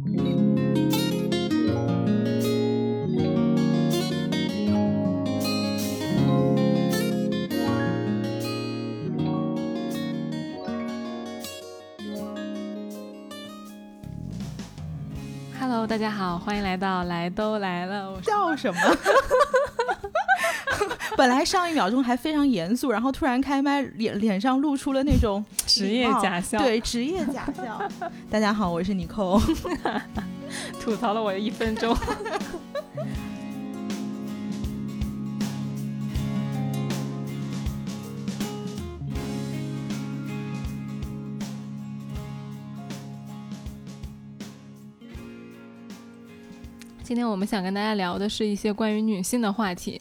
Hello，大家好，欢迎来到来都来了。我笑什么？本来上一秒钟还非常严肃，然后突然开麦，脸脸上露出了那种 职业假笑。对，职业假笑。大家好，我是妮蔻。吐槽了我一分钟。今天我们想跟大家聊的是一些关于女性的话题。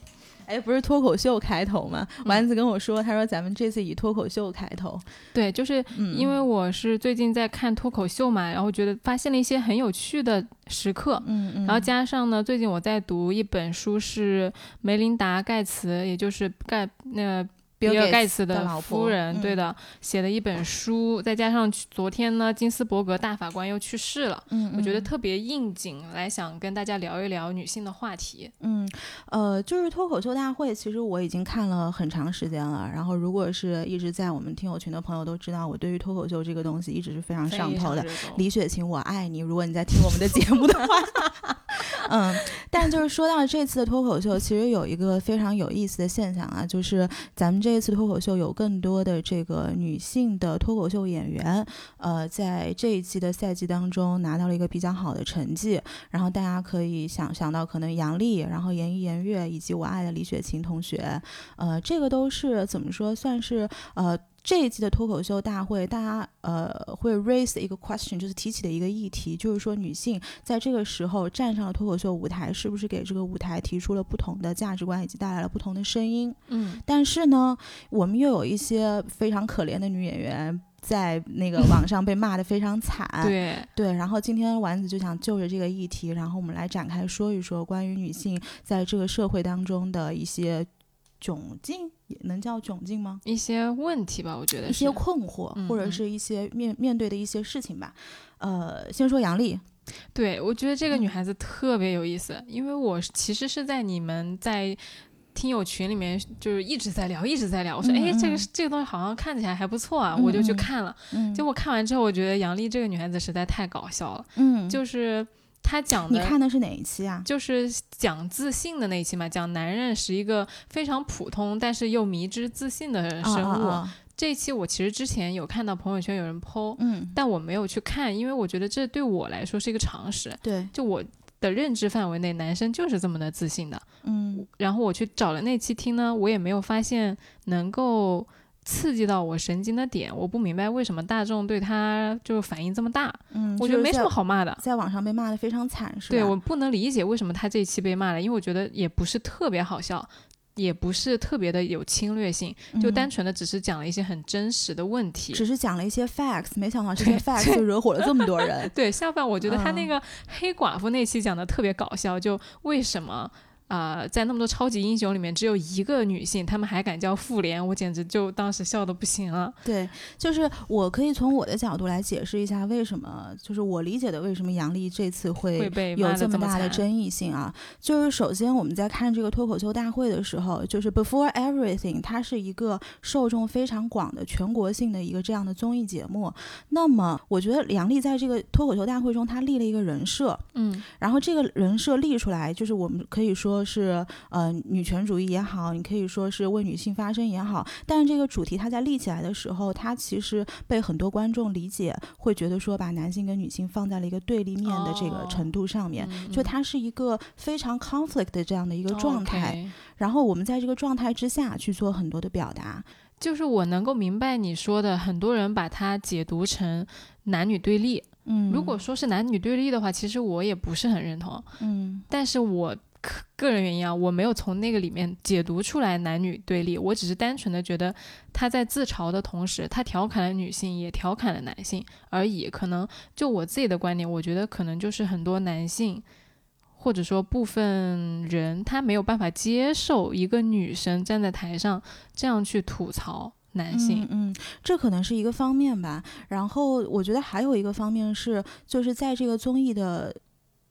哎，不是脱口秀开头吗？丸子跟我说，他说咱们这次以脱口秀开头。对，就是因为我是最近在看脱口秀嘛，然后觉得发现了一些很有趣的时刻。嗯嗯。然后加上呢，最近我在读一本书，是梅琳达·盖茨，也就是盖那。比尔盖茨的夫人，对的，写的一本书，再加上昨天呢，金斯伯格大法官又去世了，嗯，我觉得特别应景，来想跟大家聊一聊女性的话题。嗯，呃，就是脱口秀大会，其实我已经看了很长时间了。然后，如果是一直在我们听友群的朋友都知道，我对于脱口秀这个东西一直是非常上头的。李雪琴，我爱你。如果你在听我们的节目的话。嗯，但就是说到这次的脱口秀，其实有一个非常有意思的现象啊，就是咱们这这一次脱口秀有更多的这个女性的脱口秀演员，呃，在这一季的赛季当中拿到了一个比较好的成绩。然后大家可以想想到，可能杨丽，然后严艺、严月以及我爱的李雪琴同学，呃，这个都是怎么说，算是呃。这一季的脱口秀大会，大家呃会 raise 一个 question，就是提起的一个议题，就是说女性在这个时候站上了脱口秀舞台，是不是给这个舞台提出了不同的价值观，以及带来了不同的声音？嗯，但是呢，我们又有一些非常可怜的女演员在那个网上被骂得非常惨。对对，然后今天丸子就想就着这个议题，然后我们来展开说一说关于女性在这个社会当中的一些。窘境也能叫窘境吗？一些问题吧，我觉得一些困惑，或者是一些面面对的一些事情吧。呃，先说杨丽，对我觉得这个女孩子特别有意思，因为我其实是在你们在听友群里面就是一直在聊，一直在聊。我说，哎，这个这个东西好像看起来还不错啊，我就去看了。结果看完之后，我觉得杨丽这个女孩子实在太搞笑了。嗯，就是。他讲的，你看的是哪一期啊？就是讲自信的那一期嘛，讲男人是一个非常普通但是又迷之自信的生物。这一期我其实之前有看到朋友圈有人 po，嗯，但我没有去看，因为我觉得这对我来说是一个常识。对，就我的认知范围内，男生就是这么的自信的。嗯，然后我去找了那期听呢，我也没有发现能够。刺激到我神经的点，我不明白为什么大众对他就反应这么大。嗯，我觉得没什么好骂的，在网上被骂的非常惨，是吧？对我不能理解为什么他这一期被骂了，因为我觉得也不是特别好笑，也不是特别的有侵略性，就单纯的只是讲了一些很真实的问题，只是讲了一些 facts，没想到这些 facts 就惹火了这么多人。对，相反，我觉得他那个黑寡妇那期讲的特别搞笑，就为什么？啊，在那么多超级英雄里面，只有一个女性，他们还敢叫妇联，我简直就当时笑的不行了。对，就是我可以从我的角度来解释一下，为什么就是我理解的为什么杨笠这次会有这么大的争议性啊？就是首先我们在看这个脱口秀大会的时候，就是 Before Everything，它是一个受众非常广的全国性的一个这样的综艺节目。那么我觉得杨笠在这个脱口秀大会中，他立了一个人设，嗯，然后这个人设立出来，就是我们可以说。说是呃女权主义也好，你可以说是为女性发声也好，但是这个主题它在立起来的时候，它其实被很多观众理解，会觉得说把男性跟女性放在了一个对立面的这个程度上面，就它是一个非常 conflict 的这样的一个状态。然后我们在这个状态之下去做很多的表达，就是我能够明白你说的，很多人把它解读成男女对立。嗯，如果说是男女对立的话，其实我也不是很认同。嗯，但是我。个人原因啊，我没有从那个里面解读出来男女对立，我只是单纯的觉得他在自嘲的同时，他调侃了女性，也调侃了男性而已。可能就我自己的观点，我觉得可能就是很多男性，或者说部分人，他没有办法接受一个女生站在台上这样去吐槽男性。嗯，这可能是一个方面吧。然后我觉得还有一个方面是，就是在这个综艺的。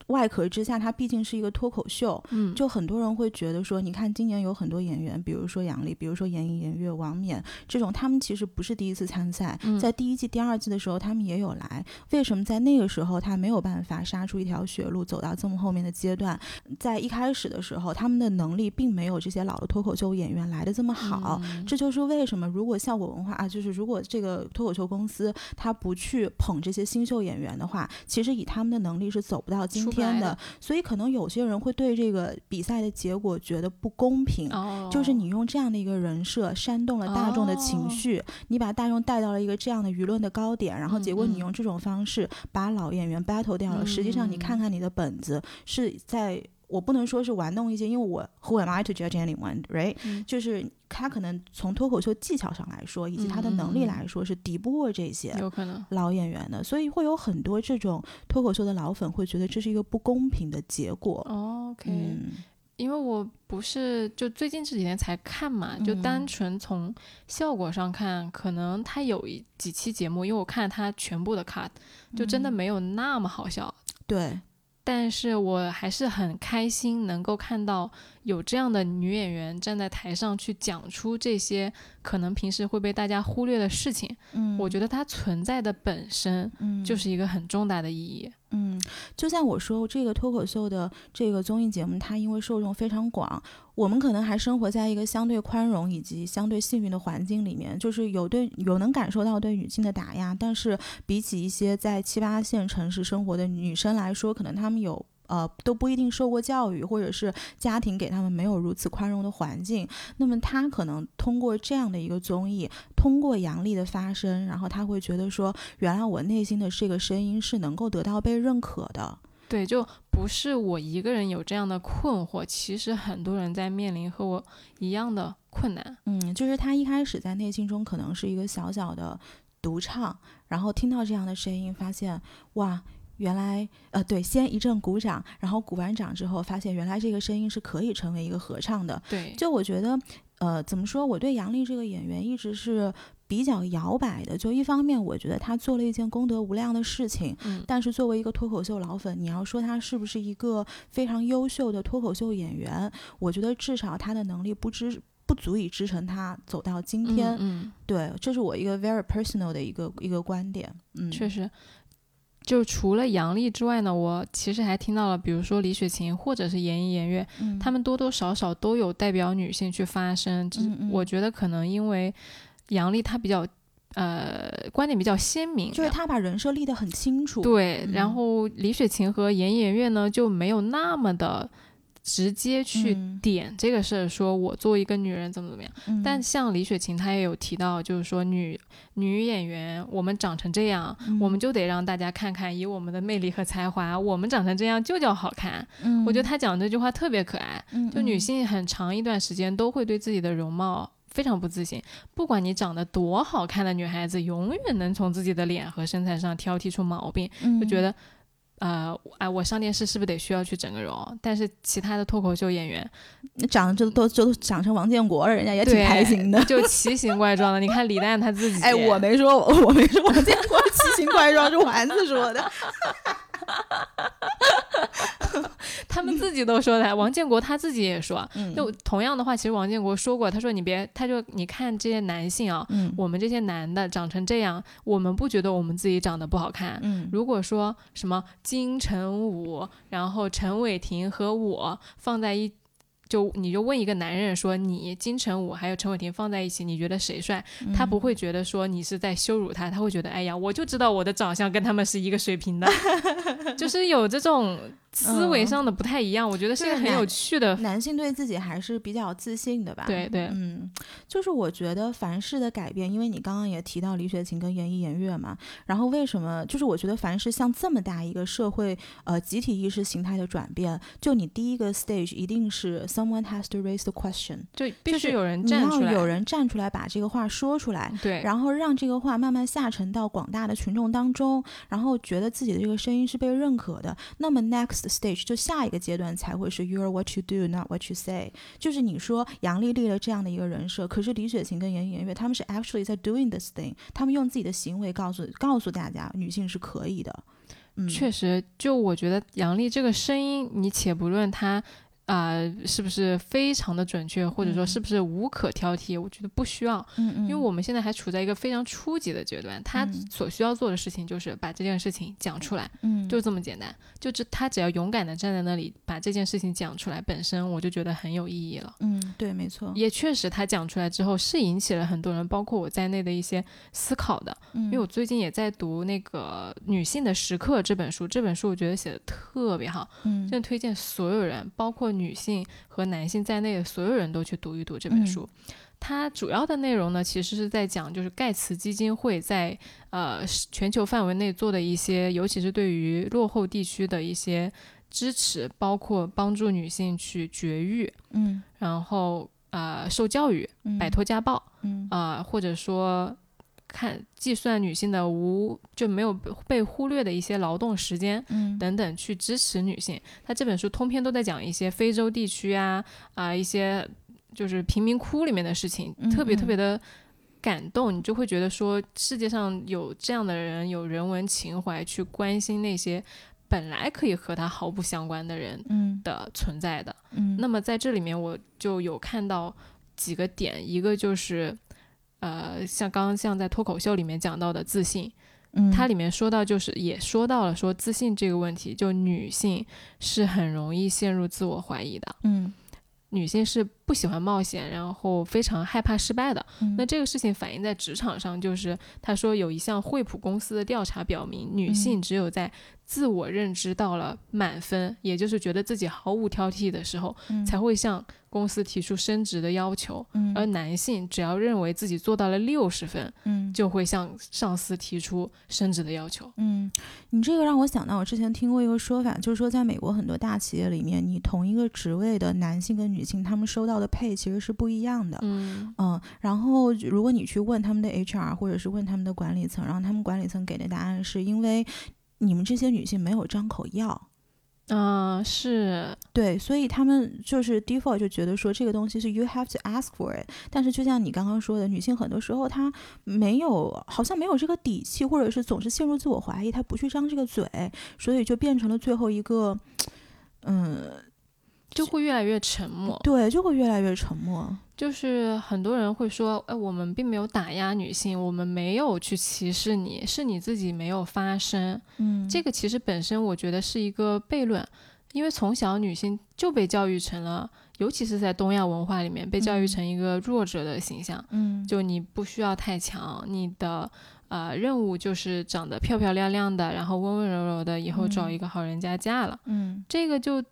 外壳之下，它毕竟是一个脱口秀，嗯，就很多人会觉得说，你看今年有很多演员，比如说杨笠，比如说严艺、严悦、王冕这种，他们其实不是第一次参赛，在第一季、第二季的时候他们也有来，为什么在那个时候他没有办法杀出一条血路，走到这么后面的阶段？在一开始的时候，他们的能力并没有这些老的脱口秀演员来的这么好，这就是为什么如果效果文化啊，就是如果这个脱口秀公司他不去捧这些新秀演员的话，其实以他们的能力是走不到今天。天的，所以可能有些人会对这个比赛的结果觉得不公平，就是你用这样的一个人设煽动了大众的情绪，你把大众带到了一个这样的舆论的高点，然后结果你用这种方式把老演员 battle 掉了。实际上，你看看你的本子是在。我不能说是玩弄一些，因为我 Who am I to judge anyone，right？就是他可能从脱口秀技巧上来说，以及他的能力来说，是敌不过这些有可能老演员的，所以会有很多这种脱口秀的老粉会觉得这是一个不公平的结果。OK，因为我不是就最近这几天才看嘛，就单纯从效果上看，可能他有一几期节目，因为我看他全部的 cut，就真的没有那么好笑。对。但是我还是很开心，能够看到有这样的女演员站在台上去讲出这些可能平时会被大家忽略的事情。嗯，我觉得它存在的本身，嗯，就是一个很重大的意义。嗯，就像我说，这个脱口秀的这个综艺节目，它因为受众非常广，我们可能还生活在一个相对宽容以及相对幸运的环境里面，就是有对有能感受到对女性的打压，但是比起一些在七八线城市生活的女生来说，可能她们有。呃，都不一定受过教育，或者是家庭给他们没有如此宽容的环境。那么他可能通过这样的一个综艺，通过杨笠的发声，然后他会觉得说，原来我内心的这个声音是能够得到被认可的。对，就不是我一个人有这样的困惑，其实很多人在面临和我一样的困难。嗯，就是他一开始在内心中可能是一个小小的独唱，然后听到这样的声音，发现哇。原来，呃，对，先一阵鼓掌，然后鼓完掌之后，发现原来这个声音是可以成为一个合唱的。对，就我觉得，呃，怎么说，我对杨笠这个演员一直是比较摇摆的。就一方面，我觉得他做了一件功德无量的事情，嗯，但是作为一个脱口秀老粉，你要说他是不是一个非常优秀的脱口秀演员，我觉得至少他的能力不支不足以支撑他走到今天。嗯，对，这是我一个 very personal 的一个一个观点。嗯，确实。就除了杨笠之外呢，我其实还听到了，比如说李雪琴或者是严艺、严悦，他们多多少少都有代表女性去发声。嗯我觉得可能因为杨笠她比较，呃，观点比较鲜明，就是她把人设立得很清楚。对，然后李雪琴和严艺、严悦呢就没有那么的。直接去点这个事儿，说我作为一个女人怎么怎么样。但像李雪琴，她也有提到，就是说女女演员，我们长成这样，我们就得让大家看看，以我们的魅力和才华，我们长成这样就叫好看。我觉得她讲这句话特别可爱。就女性很长一段时间都会对自己的容貌非常不自信，不管你长得多好看的女孩子，永远能从自己的脸和身材上挑剔出毛病，就觉得。呃，哎，我上电视是不是得需要去整个容？但是其他的脱口秀演员，长得就都就长成王建国了，人家也挺开心的，就奇形怪状的。你看李诞他自己，哎，我没说，我没说王建国奇形怪状，是丸子说的。他们自己都说的，王建国他自己也说，就同样的话，其实王建国说过，他说你别，他就你看这些男性啊，我们这些男的长成这样，我们不觉得我们自己长得不好看。如果说什么金城武，然后陈伟霆和我放在一。就你就问一个男人说你金城武还有陈伟霆放在一起你觉得谁帅？他不会觉得说你是在羞辱他，他会觉得哎呀我就知道我的长相跟他们是一个水平的，就是有这种思维上的不太一样。我觉得是个很有趣的。男性对自己还是比较自信的吧？对对，嗯，就是我觉得凡事的改变，因为你刚刚也提到李雪琴跟严艺严月嘛，然后为什么？就是我觉得凡是像这么大一个社会呃集体意识形态的转变，就你第一个 stage 一定是。Someone has to raise the question，就必须有人站出来，有人站出来把这个话说出来，对，然后让这个话慢慢下沉到广大的群众当中，然后觉得自己的这个声音是被认可的。那么 next stage，就下一个阶段才会是 you are what you do not what you say。就是你说杨丽立了这样的一个人设，可是李雪琴跟严颜悦他们是 actually 在 doing this thing，他们用自己的行为告诉告诉大家女性是可以的。嗯，确实，就我觉得杨丽这个声音，你且不论她。啊，是不是非常的准确，或者说是不是无可挑剔？我觉得不需要，嗯。嗯，因为我们现在还处在一个非常初级的阶段，他所需要做的事情就是把这件事情讲出来，嗯，就这么简单，就这他只要勇敢的站在那里把这件事情讲出来，本身我就觉得很有意义了，嗯，对，没错，也确实他讲出来之后是引起了很多人，包括我在内的一些思考的，因为我最近也在读那个《女性的时刻》这本书，这本书我觉得写的特别好，嗯，真的推荐所有人，包括。女性和男性在内的所有人都去读一读这本书。它主要的内容呢，其实是在讲，就是盖茨基金会在呃全球范围内做的一些，尤其是对于落后地区的一些支持，包括帮助女性去绝育，嗯，然后呃受教育，摆脱家暴，嗯啊，或者说。看计算女性的无就没有被忽略的一些劳动时间，嗯，等等，去支持女性。他这本书通篇都在讲一些非洲地区啊啊一些就是贫民窟里面的事情，特别特别的感动。你就会觉得说，世界上有这样的人，有人文情怀去关心那些本来可以和他毫不相关的人的存在的。嗯，那么在这里面我就有看到几个点，一个就是。呃，像刚刚像在脱口秀里面讲到的自信，嗯，它里面说到就是也说到了说自信这个问题，就女性是很容易陷入自我怀疑的，嗯，女性是不喜欢冒险，然后非常害怕失败的。那这个事情反映在职场上，就是他说有一项惠普公司的调查表明，女性只有在自我认知到了满分，也就是觉得自己毫无挑剔的时候，才会向。公司提出升职的要求，而男性只要认为自己做到了六十分，嗯，就会向上司提出升职的要求。嗯，你这个让我想到，我之前听过一个说法，就是说在美国很多大企业里面，你同一个职位的男性跟女性，他们收到的配其实是不一样的。嗯嗯，然后如果你去问他们的 HR 或者是问他们的管理层，然后他们管理层给的答案是因为你们这些女性没有张口要。嗯，是对，所以他们就是 default 就觉得说这个东西是 you have to ask for it。但是就像你刚刚说的，女性很多时候她没有，好像没有这个底气，或者是总是陷入自我怀疑，她不去张这个嘴，所以就变成了最后一个，嗯，就会越来越沉默。对，就会越来越沉默。就是很多人会说，哎，我们并没有打压女性，我们没有去歧视你，是你自己没有发声。嗯，这个其实本身我觉得是一个悖论，因为从小女性就被教育成了，尤其是在东亚文化里面被教育成一个弱者的形象。嗯，就你不需要太强，你的呃任务就是长得漂漂亮亮的，然后温温柔柔的，以后找一个好人家嫁了。嗯，这个就。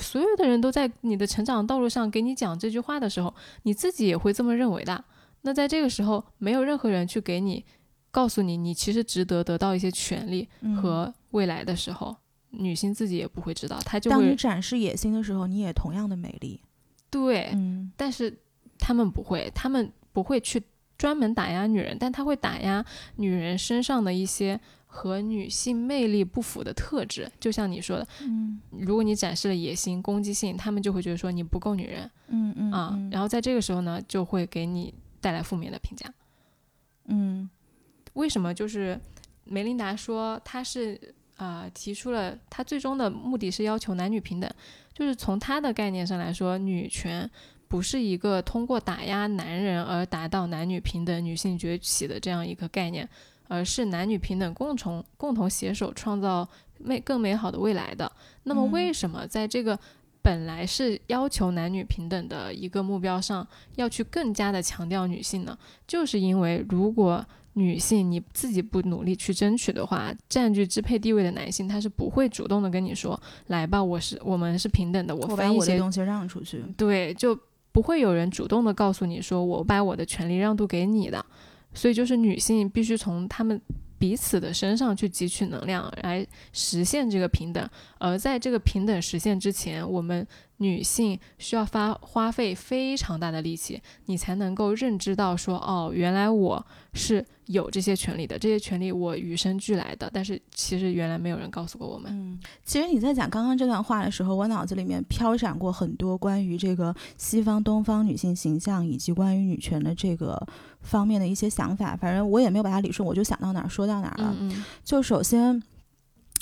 所有的人都在你的成长道路上给你讲这句话的时候，你自己也会这么认为的。那在这个时候，没有任何人去给你告诉你，你其实值得得到一些权利和未来的时候，女性自己也不会知道。她就会。当你展示野心的时候，你也同样的美丽。对，嗯。但是他们不会，他们不会去专门打压女人，但他会打压女人身上的一些。和女性魅力不符的特质，就像你说的，嗯，如果你展示了野心、攻击性，他们就会觉得说你不够女人，嗯嗯啊，然后在这个时候呢，就会给你带来负面的评价，嗯，为什么？就是梅琳达说，她是啊，提出了她最终的目的是要求男女平等，就是从她的概念上来说，女权不是一个通过打压男人而达到男女平等、女性崛起的这样一个概念。而是男女平等，共同共同携手创造美更美好的未来的。那么，为什么在这个本来是要求男女平等的一个目标上，要去更加的强调女性呢？就是因为如果女性你自己不努力去争取的话，占据支配地位的男性他是不会主动的跟你说：“来吧，我是我们是平等的，我把一些东西让出去。”对，就不会有人主动的告诉你说：“我把我的权利让渡给你的。”所以，就是女性必须从她们彼此的身上去汲取能量，来实现这个平等。而在这个平等实现之前，我们女性需要发花费非常大的力气，你才能够认知到说，哦，原来我是有这些权利的，这些权利我与生俱来的，但是其实原来没有人告诉过我们。嗯，其实你在讲刚刚这段话的时候，我脑子里面飘闪过很多关于这个西方、东方女性形象以及关于女权的这个方面的一些想法。反正我也没有把它理顺，我就想到哪儿说到哪儿了。嗯，就首先。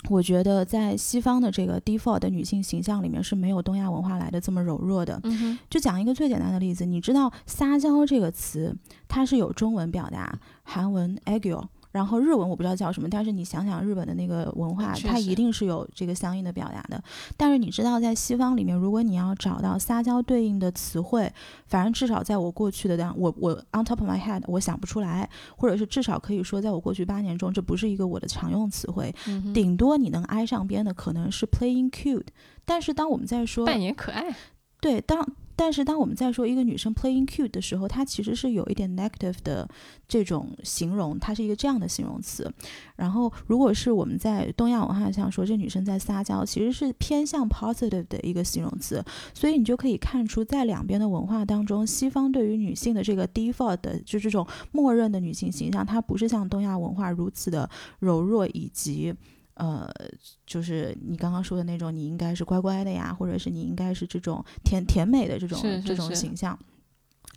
我觉得在西方的这个 default 的女性形象里面是没有东亚文化来的这么柔弱的。嗯就讲一个最简单的例子，你知道“撒娇”这个词，它是有中文表达，韩文 “agil”。然后日文我不知道叫什么，但是你想想日本的那个文化，它一定是有这个相应的表达的。但是你知道，在西方里面，如果你要找到撒娇对应的词汇，反正至少在我过去的样，我我 on top of my head 我想不出来，或者是至少可以说，在我过去八年中，这不是一个我的常用词汇。顶多你能挨上边的可能是 playing cute。但是当我们在说扮演可爱，对当。但是当我们在说一个女生 playing cute 的时候，它其实是有一点 negative 的这种形容，它是一个这样的形容词。然后，如果是我们在东亚文化上说这女生在撒娇，其实是偏向 positive 的一个形容词。所以你就可以看出，在两边的文化当中，西方对于女性的这个 default 的就这种默认的女性形象，它不是像东亚文化如此的柔弱以及。呃，就是你刚刚说的那种，你应该是乖乖的呀，或者是你应该是这种甜甜美的这种这种形象，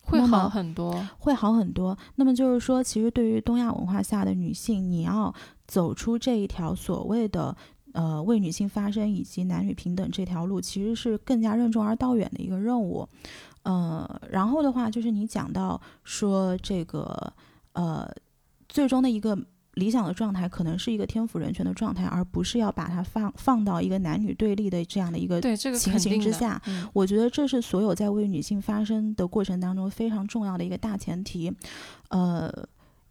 会好很多，会好很多。那么就是说，其实对于东亚文化下的女性，你要走出这一条所谓的呃为女性发声以及男女平等这条路，其实是更加任重而道远的一个任务。呃，然后的话，就是你讲到说这个呃最终的一个。理想的状态可能是一个天赋人权的状态，而不是要把它放放到一个男女对立的这样的一个情形之下。我觉得这是所有在为女性发声的过程当中非常重要的一个大前提。呃，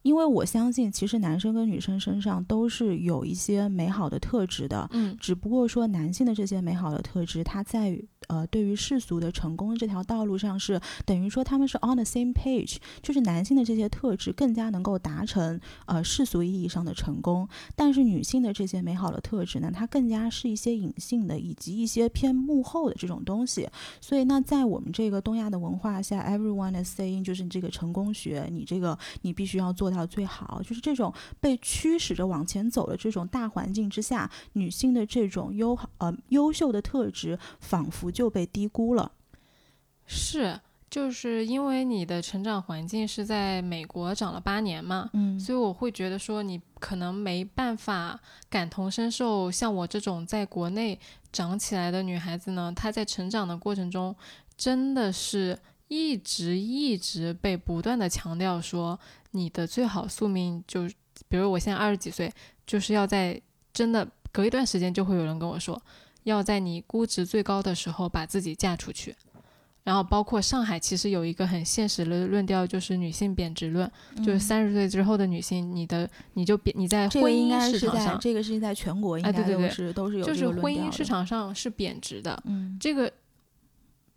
因为我相信，其实男生跟女生身上都是有一些美好的特质的。嗯，只不过说男性的这些美好的特质，它在于。呃，对于世俗的成功这条道路上，是等于说他们是 on the same page，就是男性的这些特质更加能够达成呃世俗意义上的成功，但是女性的这些美好的特质呢，它更加是一些隐性的，以及一些偏幕后的这种东西。所以，那在我们这个东亚的文化下，everyone is saying，就是你这个成功学，你这个你必须要做到最好，就是这种被驱使着往前走的这种大环境之下，女性的这种优呃优秀的特质，仿佛就。就被低估了，是，就是因为你的成长环境是在美国长了八年嘛，嗯，所以我会觉得说你可能没办法感同身受，像我这种在国内长起来的女孩子呢，她在成长的过程中，真的是一直一直被不断的强调说，你的最好宿命就，比如我现在二十几岁，就是要在真的隔一段时间就会有人跟我说。要在你估值最高的时候把自己嫁出去，然后包括上海，其实有一个很现实的论调，就是女性贬值论，就是三十岁之后的女性，你的你就贬你在婚姻市场上，这个事情在全国应该都是都是有就是婚姻市场上是贬值的，嗯，这个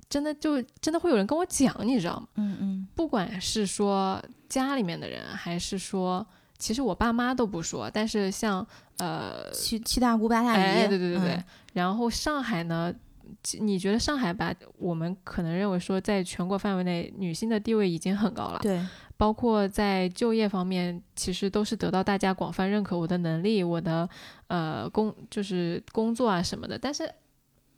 真的就真的会有人跟我讲，你知道吗？嗯嗯，不管是说家里面的人，还是说。其实我爸妈都不说，但是像呃七七大姑八大姨，对对对对。然后上海呢，你觉得上海吧？我们可能认为说，在全国范围内，女性的地位已经很高了。对，包括在就业方面，其实都是得到大家广泛认可，我的能力，我的呃工就是工作啊什么的。但是，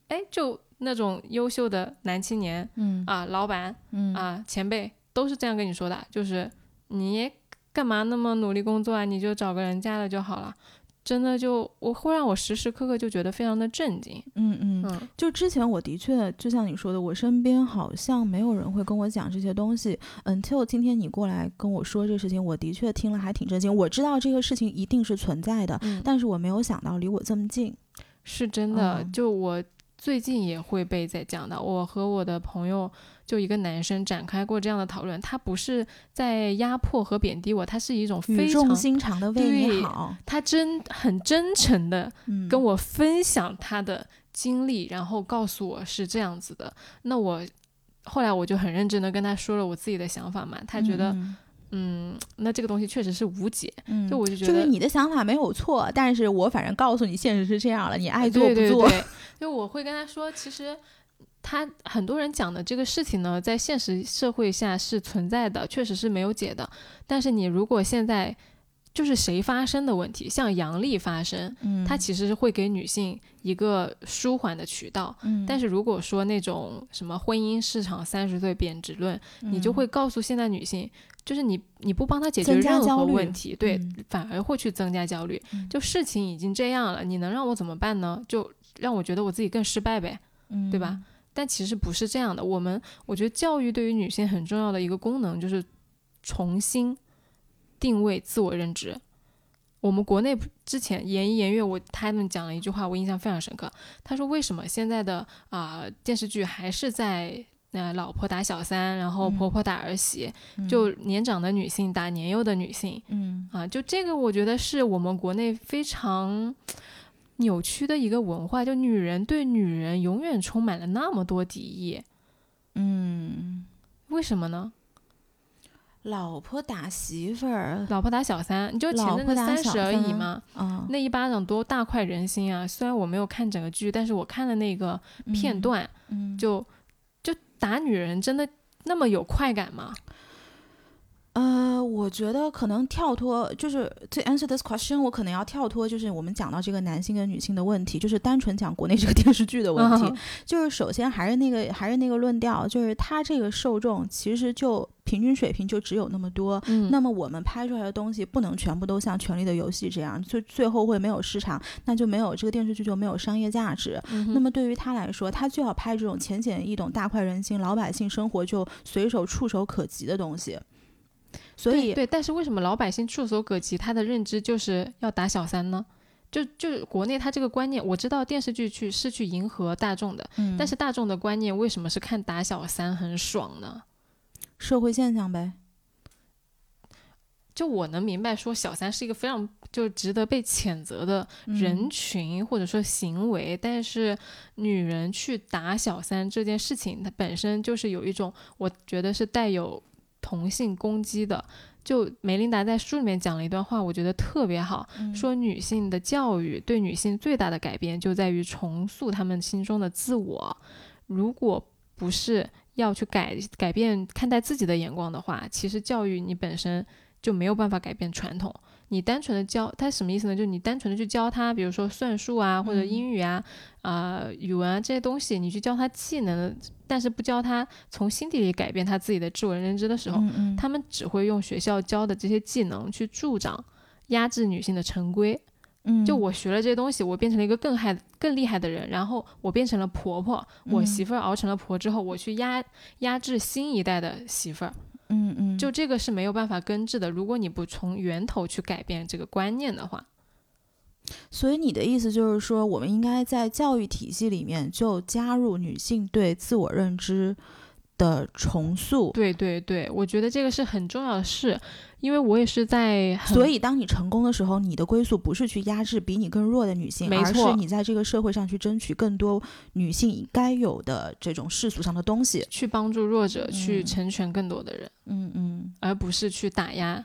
哎，就那种优秀的男青年，嗯啊，老板，嗯啊，前辈，都是这样跟你说的，就是你。干嘛那么努力工作啊？你就找个人嫁了就好了，真的就我会让我时时刻刻就觉得非常的震惊。嗯嗯，就之前我的确就像你说的，我身边好像没有人会跟我讲这些东西。Until 今天你过来跟我说这个事情，我的确听了还挺震惊。我知道这个事情一定是存在的，但是我没有想到离我这么近。是真的，就我最近也会被在讲到。我和我的朋友。就一个男生展开过这样的讨论，他不是在压迫和贬低我，他是一种非常心肠的为你好，他真很真诚的跟我分享他的经历，然后告诉我是这样子的。那我后来我就很认真的跟他说了我自己的想法嘛，他觉得嗯，那这个东西确实是无解，就我就觉得就是你的想法没有错，但是我反正告诉你现实是这样了，你爱做不做。就我会跟他说，其实。他很多人讲的这个事情呢，在现实社会下是存在的，确实是没有解的。但是你如果现在就是谁发生的问题，像阳历发生，嗯，它其实是会给女性一个舒缓的渠道。嗯，但是如果说那种什么婚姻市场三十岁贬值论，你就会告诉现在女性，就是你你不帮她解决任何问题，对，反而会去增加焦虑。就事情已经这样了，你能让我怎么办呢？就让我觉得我自己更失败呗，对吧？但其实不是这样的。我们我觉得教育对于女性很重要的一个功能就是重新。定位自我认知，我们国内之前言一言月，我他们讲了一句话，我印象非常深刻。他说：“为什么现在的啊电视剧还是在那老婆打小三，然后婆婆打儿媳，就年长的女性打年幼的女性？嗯啊，就这个，我觉得是我们国内非常扭曲的一个文化，就女人对女人永远充满了那么多敌意。嗯，为什么呢？”老婆打媳妇儿，老婆打小三，你就前阵子三十而已嘛，那一巴掌多大快人心啊！虽然我没有看整个剧，但是我看了那个片段，就就打女人真的那么有快感吗？呃，我觉得可能跳脱，就是 to answer this question，我可能要跳脱，就是我们讲到这个男性跟女性的问题，就是单纯讲国内这个电视剧的问题。就是首先还是那个还是那个论调，就是他这个受众其实就平均水平就只有那么多。嗯。那么我们拍出来的东西不能全部都像《权力的游戏》这样，最最后会没有市场，那就没有这个电视剧就没有商业价值。嗯。那么对于他来说，他就要拍这种浅显易懂、大快人心、老百姓生活就随手触手可及的东西。所以对，但是为什么老百姓触手可及，他的认知就是要打小三呢？就就国内他这个观念，我知道电视剧去是去迎合大众的，但是大众的观念为什么是看打小三很爽呢？社会现象呗。就我能明白，说小三是一个非常就值得被谴责的人群或者说行为，但是女人去打小三这件事情，它本身就是有一种，我觉得是带有。同性攻击的，就梅琳达在书里面讲了一段话，我觉得特别好，说女性的教育对女性最大的改变就在于重塑她们心中的自我，如果不是要去改改变看待自己的眼光的话，其实教育你本身就没有办法改变传统。你单纯的教他什么意思呢？就是你单纯的去教他，比如说算术啊，或者英语啊，啊语文啊这些东西，你去教他技能，但是不教他从心底里改变他自己的自我认知的时候，他们只会用学校教的这些技能去助长压制女性的成规。嗯，就我学了这些东西，我变成了一个更害、更厉害的人，然后我变成了婆婆，我媳妇儿熬成了婆之后，我去压压制新一代的媳妇儿。嗯嗯，就这个是没有办法根治的。如果你不从源头去改变这个观念的话，所以你的意思就是说，我们应该在教育体系里面就加入女性对自我认知。的重塑，对对对，我觉得这个是很重要的事，因为我也是在，所以当你成功的时候，你的归宿不是去压制比你更弱的女性，而是你在这个社会上去争取更多女性该有的这种世俗上的东西，去帮助弱者，去成全更多的人，嗯嗯，而不是去打压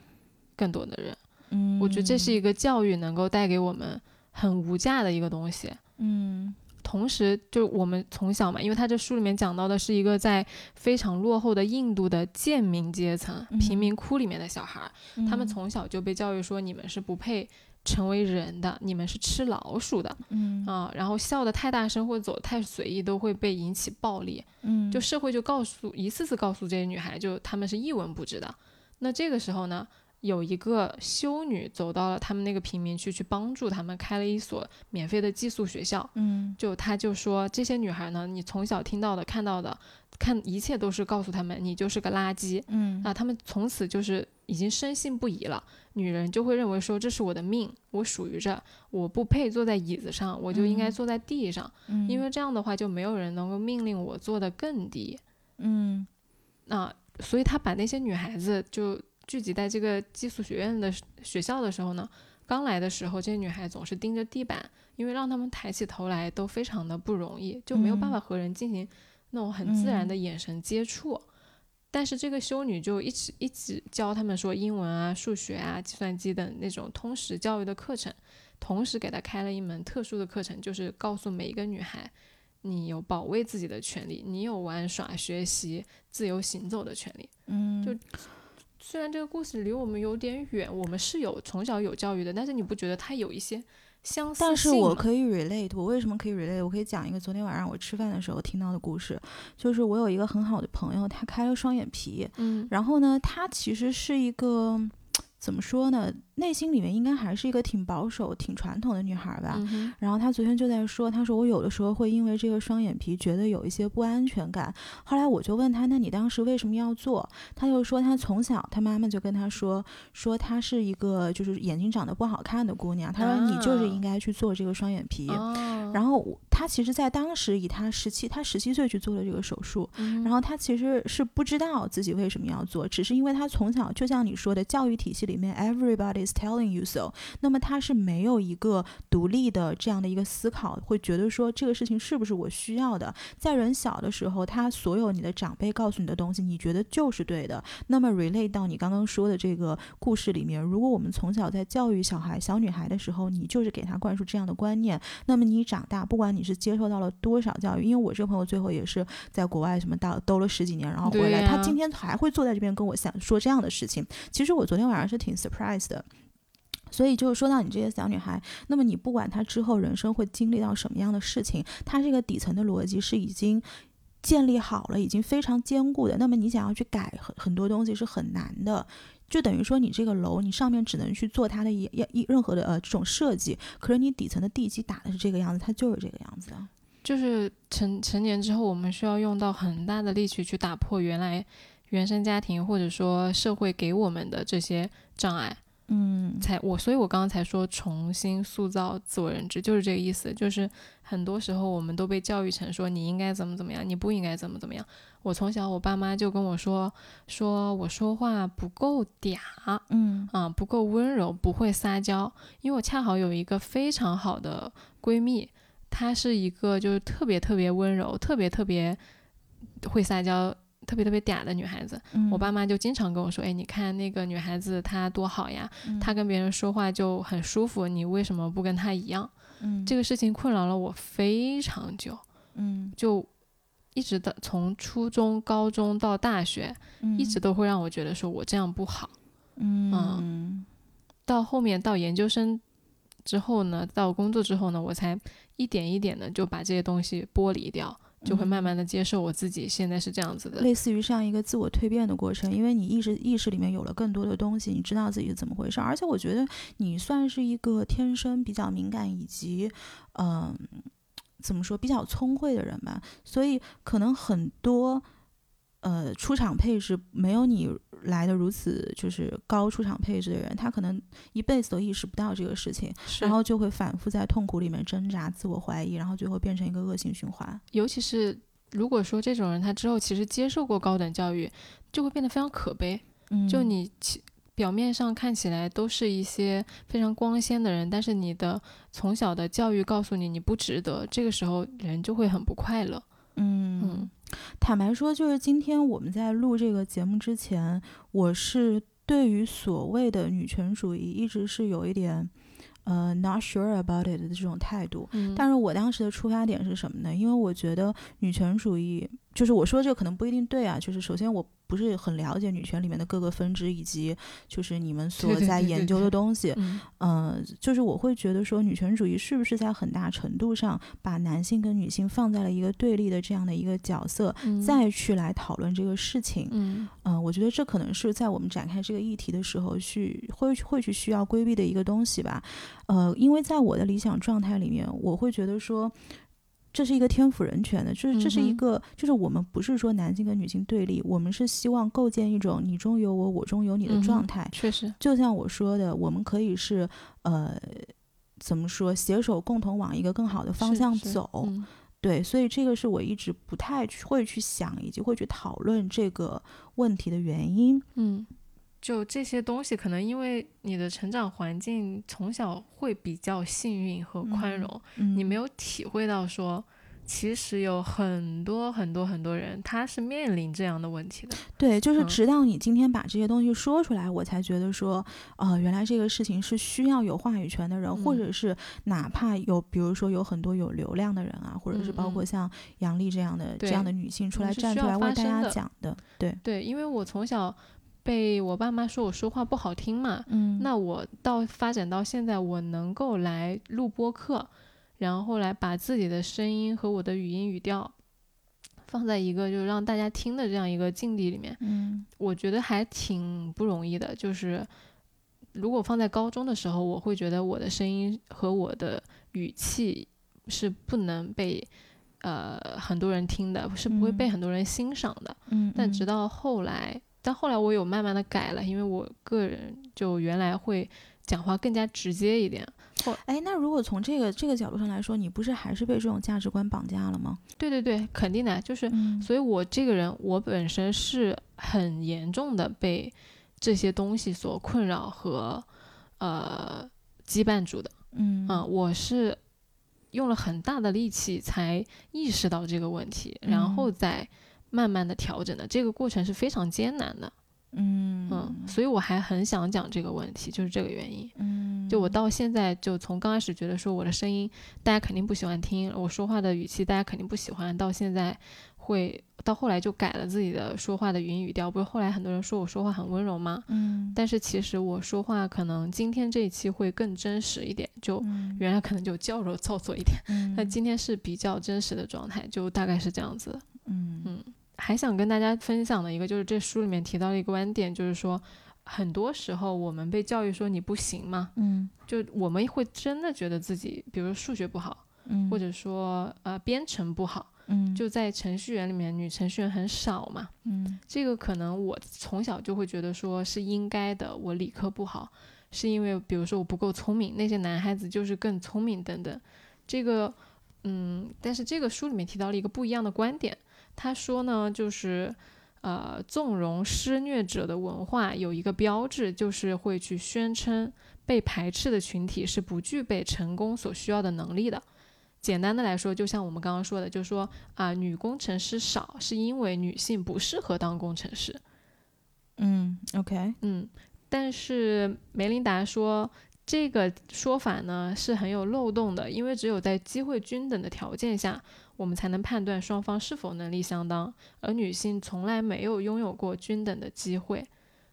更多的人，嗯，我觉得这是一个教育能够带给我们很无价的一个东西，嗯。同时，就我们从小嘛，因为他这书里面讲到的是一个在非常落后的印度的贱民阶层、贫民窟里面的小孩，他们从小就被教育说你们是不配成为人的，你们是吃老鼠的，嗯啊，然后笑得太大声或者走得太随意都会被引起暴力，嗯，就社会就告诉一次次告诉这些女孩，就他们是一文不值的。那这个时候呢？有一个修女走到了他们那个贫民区去帮助他们，开了一所免费的寄宿学校。嗯，就她就说这些女孩呢，你从小听到的、看到的，看一切都是告诉他们你就是个垃圾。嗯，啊，他们从此就是已经深信不疑了。女人就会认为说这是我的命，我属于这，我不配坐在椅子上，我就应该坐在地上。嗯，因为这样的话就没有人能够命令我坐得更低。嗯，那所以她把那些女孩子就。聚集在这个寄宿学院的学校的时候呢，刚来的时候，这些女孩总是盯着地板，因为让她们抬起头来都非常的不容易，就没有办法和人进行那种很自然的眼神接触。但是这个修女就一直一直教他们说英文啊、数学啊、计算机等那种通识教育的课程，同时给她开了一门特殊的课程，就是告诉每一个女孩，你有保卫自己的权利，你有玩耍、学习、自由行走的权利。嗯，就虽然这个故事离我们有点远，我们是有从小有教育的，但是你不觉得它有一些相似但是我可以 relate，我为什么可以 relate？我可以讲一个昨天晚上我吃饭的时候听到的故事，就是我有一个很好的朋友，他开了双眼皮，嗯，然后呢，他其实是一个怎么说呢？内心里面应该还是一个挺保守、挺传统的女孩吧。然后她昨天就在说，她说我有的时候会因为这个双眼皮觉得有一些不安全感。后来我就问她，那你当时为什么要做？她就说她从小她妈妈就跟她说，说她是一个就是眼睛长得不好看的姑娘。她说你就是应该去做这个双眼皮。然后她其实，在当时以她十七，她十七岁去做了这个手术。然后她其实是不知道自己为什么要做，只是因为她从小就像你说的，教育体系里面，everybody。Telling you so，那么他是没有一个独立的这样的一个思考，会觉得说这个事情是不是我需要的？在人小的时候，他所有你的长辈告诉你的东西，你觉得就是对的。那么 relate 到你刚刚说的这个故事里面，如果我们从小在教育小孩、小女孩的时候，你就是给他灌输这样的观念，那么你长大，不管你是接受到了多少教育，因为我这个朋友最后也是在国外什么到兜了十几年，然后回来，他今天还会坐在这边跟我想说这样的事情。其实我昨天晚上是挺 surprised 的。所以就是说到你这些小女孩，那么你不管她之后人生会经历到什么样的事情，她这个底层的逻辑是已经建立好了，已经非常坚固的。那么你想要去改很很多东西是很难的，就等于说你这个楼，你上面只能去做它的一一任何的呃这种设计，可是你底层的地基打的是这个样子，它就是这个样子。就是成成年之后，我们需要用到很大的力气去打破原来原生家庭或者说社会给我们的这些障碍。嗯，才我，所以我刚刚才说重新塑造自我认知，就是这个意思。就是很多时候我们都被教育成说你应该怎么怎么样，你不应该怎么怎么样。我从小我爸妈就跟我说，说我说话不够嗲，嗯啊不够温柔，不会撒娇。因为我恰好有一个非常好的闺蜜，她是一个就是特别特别温柔，特别特别会撒娇。特别特别嗲的女孩子，我爸妈就经常跟我说：“哎，你看那个女孩子她多好呀，她跟别人说话就很舒服，你为什么不跟她一样？”嗯，这个事情困扰了我非常久，嗯，就一直到从初中、高中到大学，一直都会让我觉得说我这样不好，嗯，到后面到研究生之后呢，到工作之后呢，我才一点一点的就把这些东西剥离掉。就会慢慢的接受我自己现在是这样子的，类似于这样一个自我蜕变的过程，因为你意识意识里面有了更多的东西，你知道自己是怎么回事，而且我觉得你算是一个天生比较敏感以及，嗯，怎么说比较聪慧的人吧，所以可能很多。呃，出场配置没有你来的如此就是高出场配置的人，他可能一辈子都意识不到这个事情，然后就会反复在痛苦里面挣扎、自我怀疑，然后最后变成一个恶性循环。尤其是如果说这种人他之后其实接受过高等教育，就会变得非常可悲。嗯，就你其表面上看起来都是一些非常光鲜的人，但是你的从小的教育告诉你你不值得，这个时候人就会很不快乐。嗯。坦白说，就是今天我们在录这个节目之前，我是对于所谓的女权主义一直是有一点，呃，not sure about it 的这种态度。嗯，但是我当时的出发点是什么呢？因为我觉得女权主义，就是我说这个可能不一定对啊。就是首先我。不是很了解女权里面的各个分支，以及就是你们所在研究的东西。嗯，就是我会觉得说，女权主义是不是在很大程度上把男性跟女性放在了一个对立的这样的一个角色，再去来讨论这个事情。嗯，嗯，我觉得这可能是在我们展开这个议题的时候，去会会去需要规避的一个东西吧。呃，因为在我的理想状态里面，我会觉得说。这是一个天赋人权的，就是这是一个，就是我们不是说男性跟女性对立，我们是希望构建一种你中有我，我中有你的状态。确实，就像我说的，我们可以是呃，怎么说，携手共同往一个更好的方向走。对，所以这个是我一直不太会去想，以及会去讨论这个问题的原因。嗯。就这些东西，可能因为你的成长环境从小会比较幸运和宽容，你没有体会到说其实有很多很多很多人，他是面临这样的问题的。对，就是直到你今天把这些东西说出来，我才觉得说，呃，原来这个事情是需要有话语权的人，或者是哪怕有，比如说有很多有流量的人啊，或者是包括像杨丽这样的这样的女性出来站出来为大家讲的。对对，因为我从小被我爸妈说我说话不好听嘛，嗯，那我到发展到现在，我能够来录播课。然后后来把自己的声音和我的语音语调放在一个就是让大家听的这样一个境地里面，嗯，我觉得还挺不容易的。就是如果放在高中的时候，我会觉得我的声音和我的语气是不能被呃很多人听的，是不会被很多人欣赏的。嗯，但直到后来，但后来我有慢慢的改了，因为我个人就原来会讲话更加直接一点。哎，那如果从这个这个角度上来说，你不是还是被这种价值观绑架了吗？对对对，肯定的，就是，所以我这个人，我本身是很严重的被这些东西所困扰和呃羁绊住的。嗯嗯，我是用了很大的力气才意识到这个问题，然后再慢慢的调整的。这个过程是非常艰难的。嗯嗯，所以我还很想讲这个问题，就是这个原因。嗯，就我到现在，就从刚开始觉得说我的声音大家肯定不喜欢听，我说话的语气大家肯定不喜欢，到现在会到后来就改了自己的说话的语音语调。不是后来很多人说我说话很温柔吗？嗯，但是其实我说话可能今天这一期会更真实一点，就原来可能就娇柔造作一点，那今天是比较真实的状态，就大概是这样子。嗯嗯。还想跟大家分享的一个，就是这书里面提到的一个观点，就是说，很多时候我们被教育说你不行嘛，嗯，就我们会真的觉得自己，比如数学不好，嗯，或者说呃编程不好，嗯，就在程序员里面女程序员很少嘛，嗯，这个可能我从小就会觉得说是应该的，我理科不好，是因为比如说我不够聪明，那些男孩子就是更聪明等等，这个，嗯，但是这个书里面提到了一个不一样的观点。他说呢，就是，呃，纵容施虐者的文化有一个标志，就是会去宣称被排斥的群体是不具备成功所需要的能力的。简单的来说，就像我们刚刚说的，就是说啊，女工程师少是因为女性不适合当工程师。嗯，OK，嗯，但是梅琳达说。这个说法呢是很有漏洞的，因为只有在机会均等的条件下，我们才能判断双方是否能力相当。而女性从来没有拥有过均等的机会，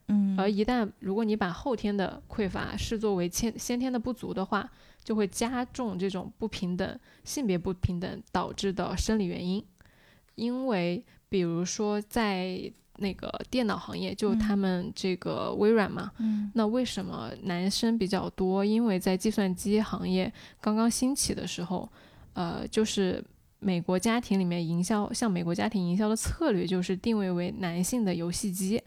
嗯，而一旦如果你把后天的匮乏视作为先先天的不足的话，就会加重这种不平等、性别不平等导致的生理原因。因为比如说在那个电脑行业，就他们这个微软嘛，那为什么男生比较多？因为在计算机行业刚刚兴起的时候，呃，就是美国家庭里面营销，像美国家庭营销的策略就是定位为男性的游戏机，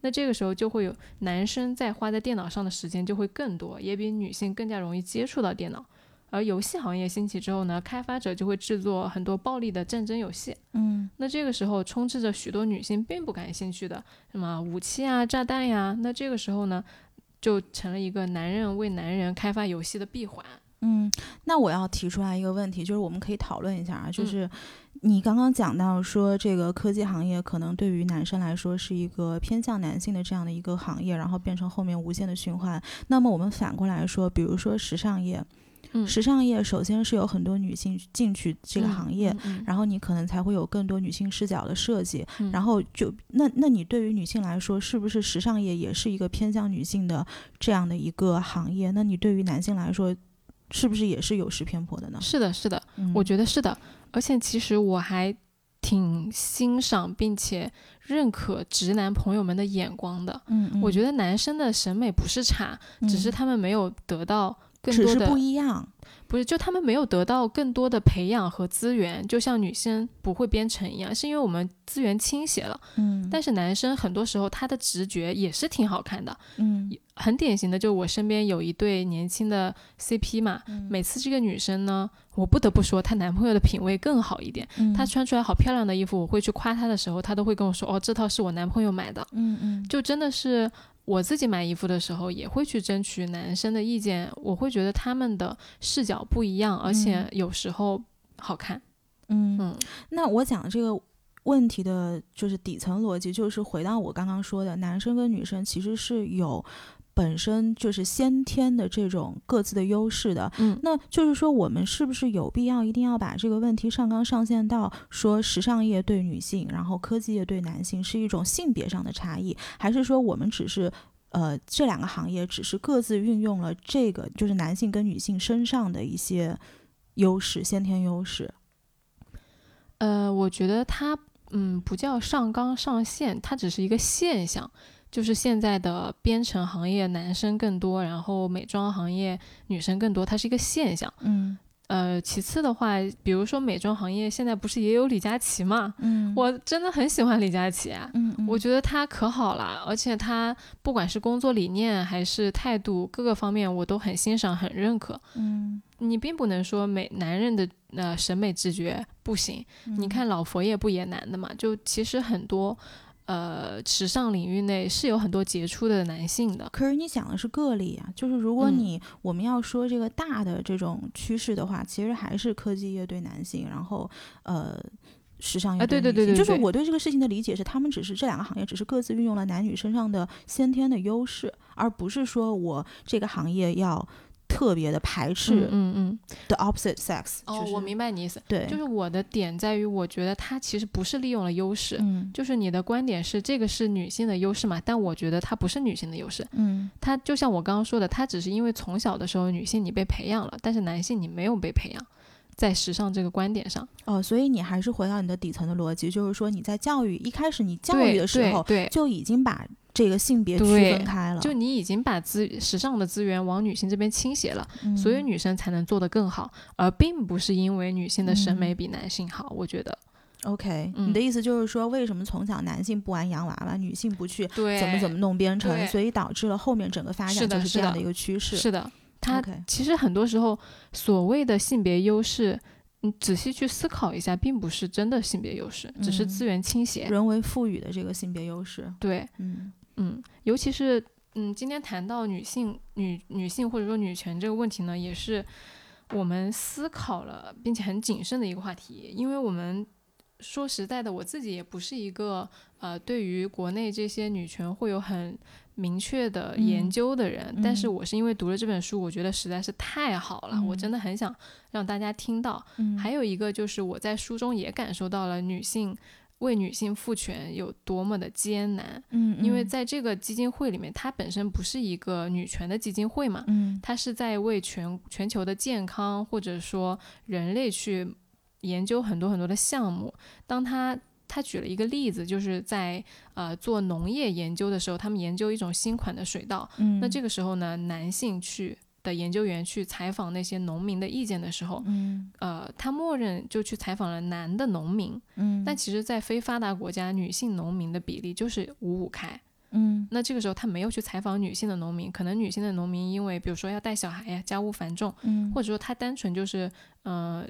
那这个时候就会有男生在花在电脑上的时间就会更多，也比女性更加容易接触到电脑。而游戏行业兴起之后呢，开发者就会制作很多暴力的战争游戏。嗯，那这个时候充斥着许多女性并不感兴趣的什么武器啊、炸弹呀。那这个时候呢，就成了一个男人为男人开发游戏的闭环。嗯，那我要提出来一个问题，就是我们可以讨论一下啊，就是你刚刚讲到说这个科技行业可能对于男生来说是一个偏向男性的这样的一个行业，然后变成后面无限的循环。那么我们反过来说，比如说时尚业。时尚业首先是有很多女性进去这个行业，然后你可能才会有更多女性视角的设计，然后就那那你对于女性来说，是不是时尚业也是一个偏向女性的这样的一个行业？那你对于男性来说，是不是也是有失偏颇的呢？是的，是的，我觉得是的。而且其实我还挺欣赏并且认可直男朋友们的眼光的。嗯，我觉得男生的审美不是差，只是他们没有得到。只是不一样，不是就他们没有得到更多的培养和资源，就像女生不会编程一样，是因为我们资源倾斜了。嗯，但是男生很多时候他的直觉也是挺好看的。嗯，很典型的就我身边有一对年轻的 CP 嘛，每次这个女生呢，我不得不说她男朋友的品味更好一点。嗯，她穿出来好漂亮的衣服，我会去夸她的时候，她都会跟我说：“哦，这套是我男朋友买的。”嗯嗯，就真的是。我自己买衣服的时候也会去争取男生的意见，我会觉得他们的视角不一样，而且有时候好看。嗯嗯，那我讲这个问题的就是底层逻辑，就是回到我刚刚说的，男生跟女生其实是有。本身就是先天的这种各自的优势的，嗯，那就是说，我们是不是有必要一定要把这个问题上纲上线到说时尚业对女性，然后科技业对男性是一种性别上的差异，还是说我们只是呃这两个行业只是各自运用了这个就是男性跟女性身上的一些优势，先天优势？呃，我觉得它嗯不叫上纲上线，它只是一个现象。就是现在的编程行业男生更多，然后美妆行业女生更多，它是一个现象。嗯，呃，其次的话，比如说美妆行业现在不是也有李佳琦嘛？嗯，我真的很喜欢李佳琦啊。嗯，我觉得他可好了，而且他不管是工作理念还是态度，各个方面我都很欣赏、很认可。嗯，你并不能说美男人的呃审美直觉不行。你看老佛爷不也男的嘛？就其实很多。呃，时尚领域内是有很多杰出的男性的，可是你讲的是个例啊，就是如果你我们要说这个大的这种趋势的话，其实还是科技业对男性，然后呃，时尚业对对对对，就是我对这个事情的理解是，他们只是这两个行业只是各自运用了男女身上的先天的优势，而不是说我这个行业要。特别的排斥，嗯嗯，the opposite sex。哦，我明白你意思。对，就是我的点在于，我觉得他其实不是利用了优势。嗯，就是你的观点是这个是女性的优势嘛？但我觉得它不是女性的优势。嗯，它就像我刚刚说的，它只是因为从小的时候女性你被培养了，但是男性你没有被培养，在时尚这个观点上。哦，所以你还是回到你的底层的逻辑，就是说你在教育一开始你教育的时候，对，就已经把。这个性别区分开了，就你已经把资时尚的资源往女性这边倾斜了，所以女生才能做得更好，而并不是因为女性的审美比男性好。我觉得，OK，你的意思就是说，为什么从小男性不玩洋娃娃，女性不去怎么怎么弄编程，所以导致了后面整个发展就是这样的一个趋势。是的，它其实很多时候所谓的性别优势，你仔细去思考一下，并不是真的性别优势，只是资源倾斜，人为赋予的这个性别优势。对，嗯。嗯，尤其是嗯，今天谈到女性、女女性或者说女权这个问题呢，也是我们思考了并且很谨慎的一个话题。因为我们说实在的，我自己也不是一个呃，对于国内这些女权会有很明确的研究的人。但是我是因为读了这本书，我觉得实在是太好了，我真的很想让大家听到。还有一个就是我在书中也感受到了女性。为女性赋权有多么的艰难，嗯，因为在这个基金会里面，它本身不是一个女权的基金会嘛，嗯，它是在为全全球的健康或者说人类去研究很多很多的项目。当他他举了一个例子，就是在呃做农业研究的时候，他们研究一种新款的水稻，嗯，那这个时候呢，男性去。的研究员去采访那些农民的意见的时候，嗯，呃，他默认就去采访了男的农民，嗯，但其实，在非发达国家，女性农民的比例就是五五开，嗯，那这个时候他没有去采访女性的农民，可能女性的农民因为比如说要带小孩呀，家务繁重，嗯，或者说他单纯就是，呃。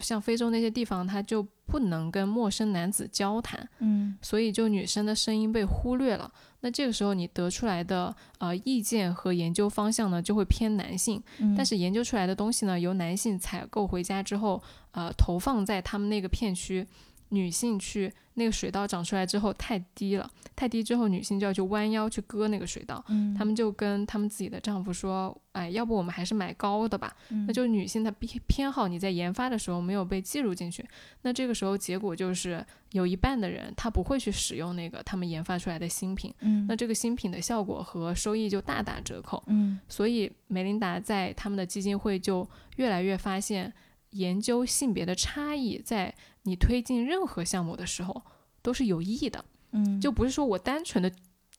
像非洲那些地方，他就不能跟陌生男子交谈，嗯，所以就女生的声音被忽略了。那这个时候你得出来的呃意见和研究方向呢，就会偏男性。但是研究出来的东西呢，由男性采购回家之后，呃，投放在他们那个片区，女性去。那个水稻长出来之后太低了，太低之后女性就要去弯腰去割那个水稻，嗯，他们就跟他们自己的丈夫说，哎，要不我们还是买高的吧，那就是女性她偏偏好，你在研发的时候没有被记录进去，那这个时候结果就是有一半的人他不会去使用那个他们研发出来的新品，嗯，那这个新品的效果和收益就大打折扣，嗯，所以梅琳达在他们的基金会就越来越发现。研究性别的差异，在你推进任何项目的时候都是有意义的，嗯，就不是说我单纯的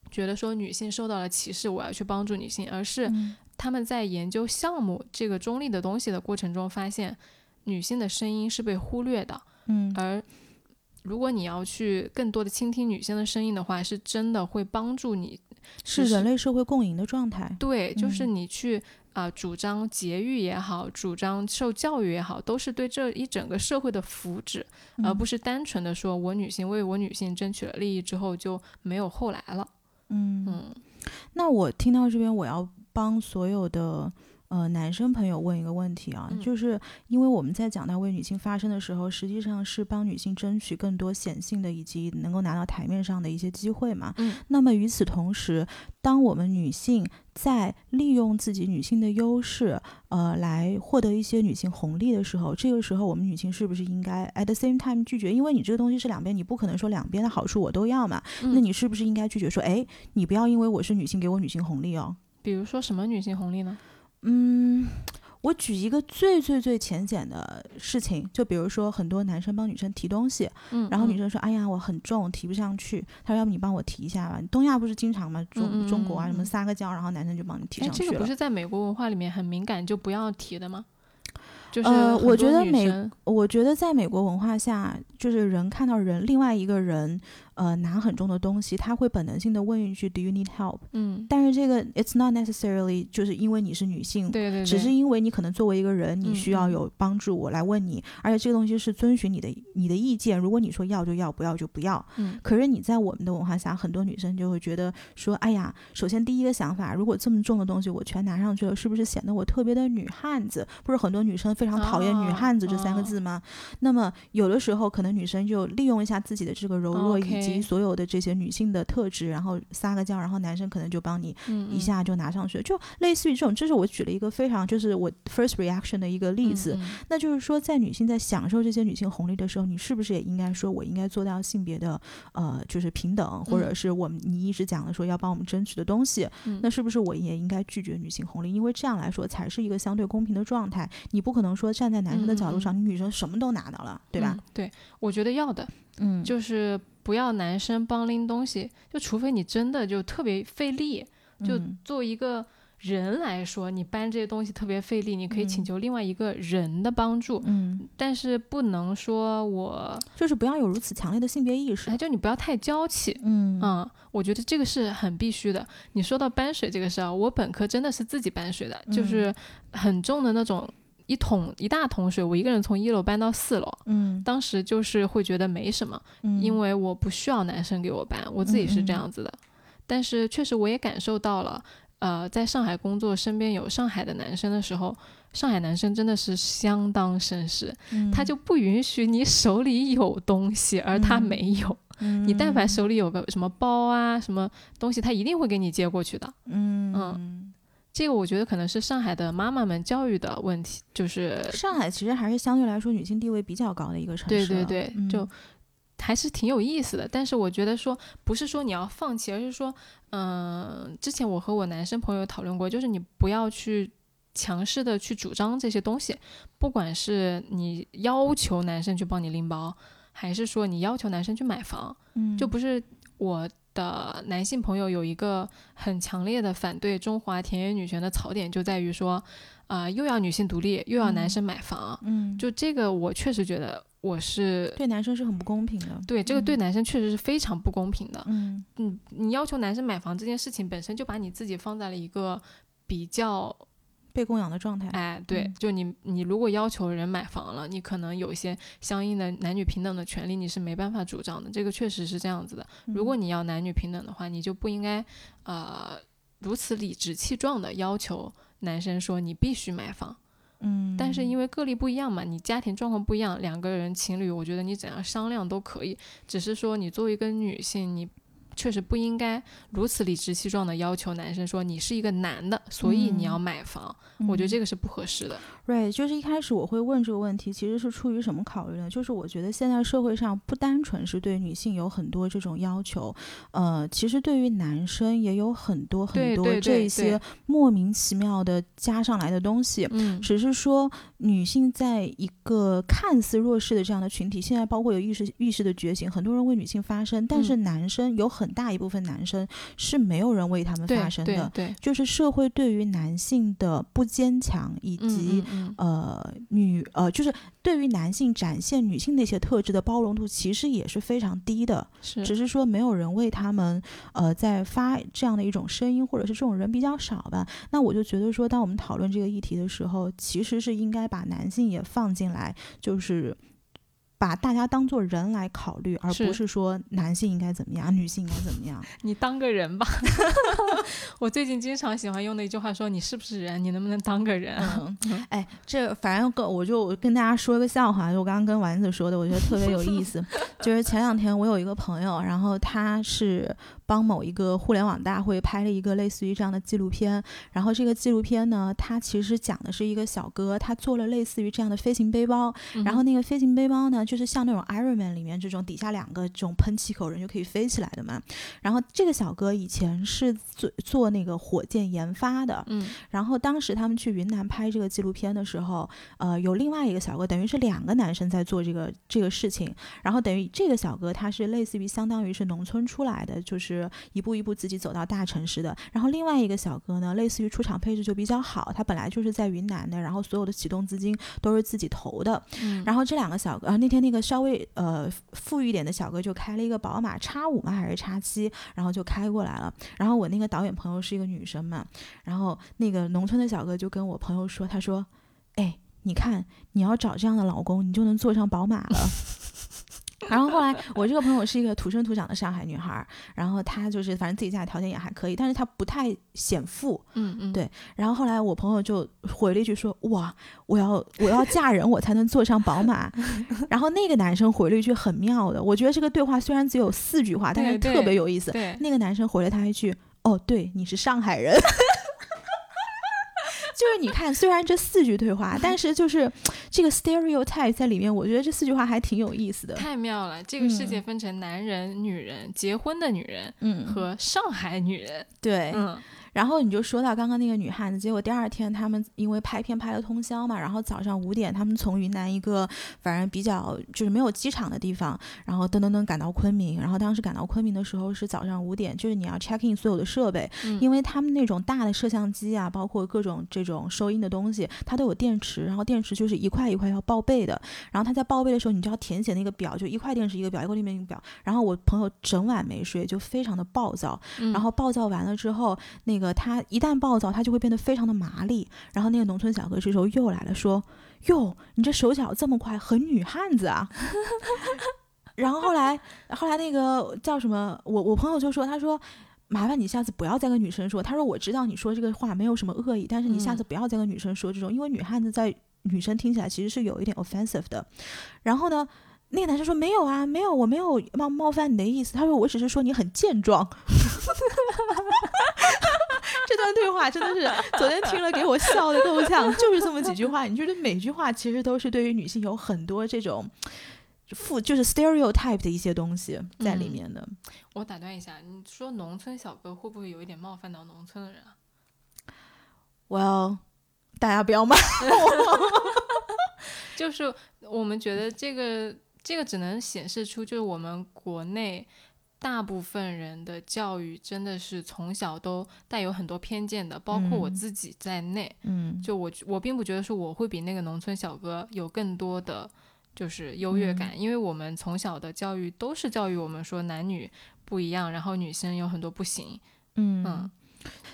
觉得说女性受到了歧视，我要去帮助女性，而是他们在研究项目这个中立的东西的过程中，发现女性的声音是被忽略的，嗯，而如果你要去更多的倾听女性的声音的话，是真的会帮助你，是人类社会共赢的状态，对，就是你去。啊，主张节育也好，主张受教育也好，都是对这一整个社会的福祉，而不是单纯的说我女性为我女性争取了利益之后就没有后来了。嗯嗯，那我听到这边，我要帮所有的呃男生朋友问一个问题啊，就是因为我们在讲到为女性发声的时候，实际上是帮女性争取更多显性的以及能够拿到台面上的一些机会嘛。嗯。那么与此同时，当我们女性在利用自己女性的优势，呃，来获得一些女性红利的时候，这个时候我们女性是不是应该 at the same time 拒绝？因为你这个东西是两边，你不可能说两边的好处我都要嘛。那你是不是应该拒绝说，哎，你不要因为我是女性给我女性红利哦？比如说什么女性红利呢？嗯。我举一个最最最浅显的事情，就比如说很多男生帮女生提东西，嗯，然后女生说：“哎呀，我很重，提不上去。”他说：“要不你帮我提一下吧？”东亚不是经常吗？中中国啊，什么撒个娇，然后男生就帮你提上去了。这个不是在美国文化里面很敏感，就不要提的吗？就是呃，我觉得美，我觉得在美国文化下，就是人看到人另外一个人。呃，拿很重的东西，他会本能性的问一句 “Do you need help？” 嗯，但是这个 “It's not necessarily” 就是因为你是女性，对对，只是因为你可能作为一个人，你需要有帮助，我来问你，而且这个东西是遵循你的你的意见，如果你说要就要，不要就不要。嗯，可是你在我们的文化下，很多女生就会觉得说：“哎呀，首先第一个想法，如果这么重的东西我全拿上去了，是不是显得我特别的女汉子？不是很多女生非常讨厌‘女汉子’这三个字吗？那么有的时候，可能女生就利用一下自己的这个柔弱以及所有的这些。女性的特质，然后撒个娇，然后男生可能就帮你一下就拿上去了，就类似于这种。这是我举了一个非常就是我 first reaction 的一个例子。那就是说，在女性在享受这些女性红利的时候，你是不是也应该说，我应该做到性别的呃，就是平等，或者是我们你一直讲的说要帮我们争取的东西，那是不是我也应该拒绝女性红利？因为这样来说才是一个相对公平的状态。你不可能说站在男生的角度上，你女生什么都拿到了，对吧？对，我觉得要的，嗯，就是。不要男生帮拎东西，就除非你真的就特别费力。就作为一个人来说，你搬这些东西特别费力，你可以请求另外一个人的帮助。嗯，但是不能说我就是不要有如此强烈的性别意识，就你不要太娇气。嗯嗯，我觉得这个是很必须的。你说到搬水这个事儿，我本科真的是自己搬水的，就是很重的那种。一桶一大桶水，我一个人从一楼搬到四楼。嗯，当时就是会觉得没什么，因为我不需要男生给我搬，我自己是这样子的。但是确实我也感受到了，呃，在上海工作，身边有上海的男生的时候，上海男生真的是相当绅士，他就不允许你手里有东西，而他没有。你但凡手里有个什么包啊，什么东西，他一定会给你接过去的。嗯嗯。这个我觉得可能是上海的妈妈们教育的问题，就是上海其实还是相对来说女性地位比较高的一个城市，对对对，就还是挺有意思的。但是我觉得说不是说你要放弃，而是说，嗯，之前我和我男生朋友讨论过，就是你不要去强势的去主张这些东西，不管是你要求男生去帮你拎包，还是说你要求男生去买房，嗯，就不是我。的男性朋友有一个很强烈的反对中华田园女权的槽点，就在于说，啊，又要女性独立，又要男生买房，嗯，就这个我确实觉得我是对男生是很不公平的，对这个对男生确实是非常不公平的，嗯。嗯，你要求男生买房这件事情本身就把你自己放在了一个比较。被供养的状态，哎，对，就你，你如果要求人买房了，你可能有一些相应的男女平等的权利，你是没办法主张的。这个确实是这样子的。如果你要男女平等的话，你就不应该，呃，如此理直气壮的要求男生说你必须买房。嗯，但是因为个例不一样嘛，你家庭状况不一样，两个人情侣，我觉得你怎样商量都可以。只是说你作为一个女性，你。确实不应该如此理直气壮的要求男生说你是一个男的，所以你要买房。我觉得这个是不合适的。对，就是一开始我会问这个问题，其实是出于什么考虑呢？就是我觉得现在社会上不单纯是对女性有很多这种要求，呃，其实对于男生也有很多很多这些莫名其妙的加上来的东西。嗯，只是说女性在一个看似弱势的这样的群体，现在包括有意识意识的觉醒，很多人为女性发声，但是男生有很大一部分男生是没有人为他们发声的，对，就是社会对于男性的不坚强，以及呃女呃，就是对于男性展现女性那些特质的包容度，其实也是非常低的，是，只是说没有人为他们呃在发这样的一种声音，或者是这种人比较少吧。那我就觉得说，当我们讨论这个议题的时候，其实是应该把男性也放进来，就是。把大家当做人来考虑，而不是说男性应该怎么样，女性应该怎么样。你当个人吧。我最近经常喜欢用的一句话说：“你是不是人？你能不能当个人？” 哎，这反正跟我就跟大家说一个笑话，就我刚刚跟丸子说的，我觉得特别有意思。就是前两天我有一个朋友，然后他是。帮某一个互联网大会拍了一个类似于这样的纪录片，然后这个纪录片呢，它其实讲的是一个小哥，他做了类似于这样的飞行背包，然后那个飞行背包呢，就是像那种 Iron Man 里面这种底下两个这种喷气口，人就可以飞起来的嘛。然后这个小哥以前是做做那个火箭研发的，嗯，然后当时他们去云南拍这个纪录片的时候，呃，有另外一个小哥，等于是两个男生在做这个这个事情，然后等于这个小哥他是类似于相当于是农村出来的，就是。一步一步自己走到大城市的，然后另外一个小哥呢，类似于出场配置就比较好，他本来就是在云南的，然后所有的启动资金都是自己投的。嗯，然后这两个小哥，呃，那天那个稍微呃富裕一点的小哥就开了一个宝马叉五嘛，还是叉七，然后就开过来了。然后我那个导演朋友是一个女生嘛，然后那个农村的小哥就跟我朋友说，他说，哎，你看你要找这样的老公，你就能坐上宝马了。然后后来，我这个朋友是一个土生土长的上海女孩，然后她就是反正自己家里条件也还可以，但是她不太显富，嗯嗯，对。然后后来我朋友就回了一句说：“哇，我要我要嫁人，我才能坐上宝马。”然后那个男生回了一句很妙的，我觉得这个对话虽然只有四句话，但是特别有意思。对那个男生回了他一句：“哦，对，你是上海人。” 就是你看，虽然这四句对话，但是就是这个 stereotype 在里面，我觉得这四句话还挺有意思的。太妙了，这个世界分成男人、女人、结婚的女人，嗯，和上海女人，对，嗯。然后你就说到刚刚那个女汉子，结果第二天他们因为拍片拍了通宵嘛，然后早上五点他们从云南一个反正比较就是没有机场的地方，然后噔噔噔赶到昆明，然后当时赶到昆明的时候是早上五点，就是你要 check in 所有的设备，因为他们那种大的摄像机啊，包括各种这种收音的东西，它都有电池，然后电池就是一块一块要报备的，然后他在报备的时候，你就要填写那个表，就一块电池一个表，一块里面一个表，然后我朋友整晚没睡，就非常的暴躁，然后暴躁完了之后，那个他一旦暴躁，他就会变得非常的麻利。然后那个农村小哥这时候又来了，说：“哟，你这手脚这么快，很女汉子啊。”然后后来，后来那个叫什么，我我朋友就说：“他说，麻烦你下次不要再跟女生说。他说我知道你说这个话没有什么恶意，但是你下次不要再跟女生说这种，因为女汉子在女生听起来其实是有一点 offensive 的。”然后呢，那个男生说：“没有啊，没有，我没有冒冒犯你的意思。”他说：“我只是说你很健壮。”对话真的是昨天听了给我笑的够呛，就是这么几句话。你觉得每句话其实都是对于女性有很多这种负，就是 stereotype 的一些东西在里面的。我打断一下，你说农村小哥会不会有一点冒犯到农村的人啊？Well，大家不要骂我。就是我们觉得这个这个只能显示出，就是我们国内。大部分人的教育真的是从小都带有很多偏见的，包括我自己在内。嗯，就我我并不觉得说我会比那个农村小哥有更多的就是优越感，因为我们从小的教育都是教育我们说男女不一样，然后女生有很多不行。嗯嗯，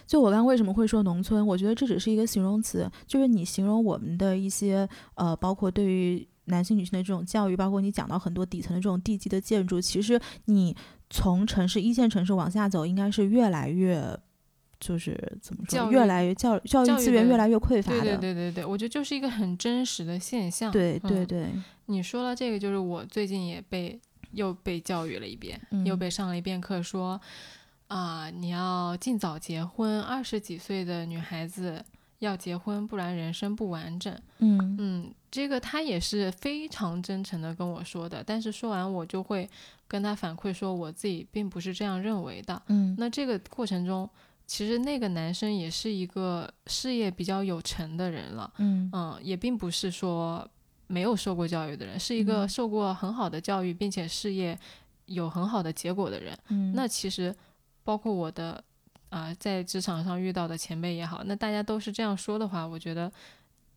就我刚刚为什么会说农村？我觉得这只是一个形容词，就是你形容我们的一些呃，包括对于男性女性的这种教育，包括你讲到很多底层的这种地基的建筑，其实你。从城市一线城市往下走，应该是越来越，就是怎么说，越来越教教育资源越来越匮乏的。对对对对，我觉得就是一个很真实的现象。对对对，你说了这个，就是我最近也被又被教育了一遍，又被上了一遍课，说啊，你要尽早结婚，二十几岁的女孩子。要结婚，不然人生不完整。嗯嗯，这个他也是非常真诚的跟我说的。但是说完，我就会跟他反馈说，我自己并不是这样认为的。嗯，那这个过程中，其实那个男生也是一个事业比较有成的人了。嗯嗯，也并不是说没有受过教育的人，是一个受过很好的教育，并且事业有很好的结果的人。嗯，那其实包括我的。啊，在职场上遇到的前辈也好，那大家都是这样说的话，我觉得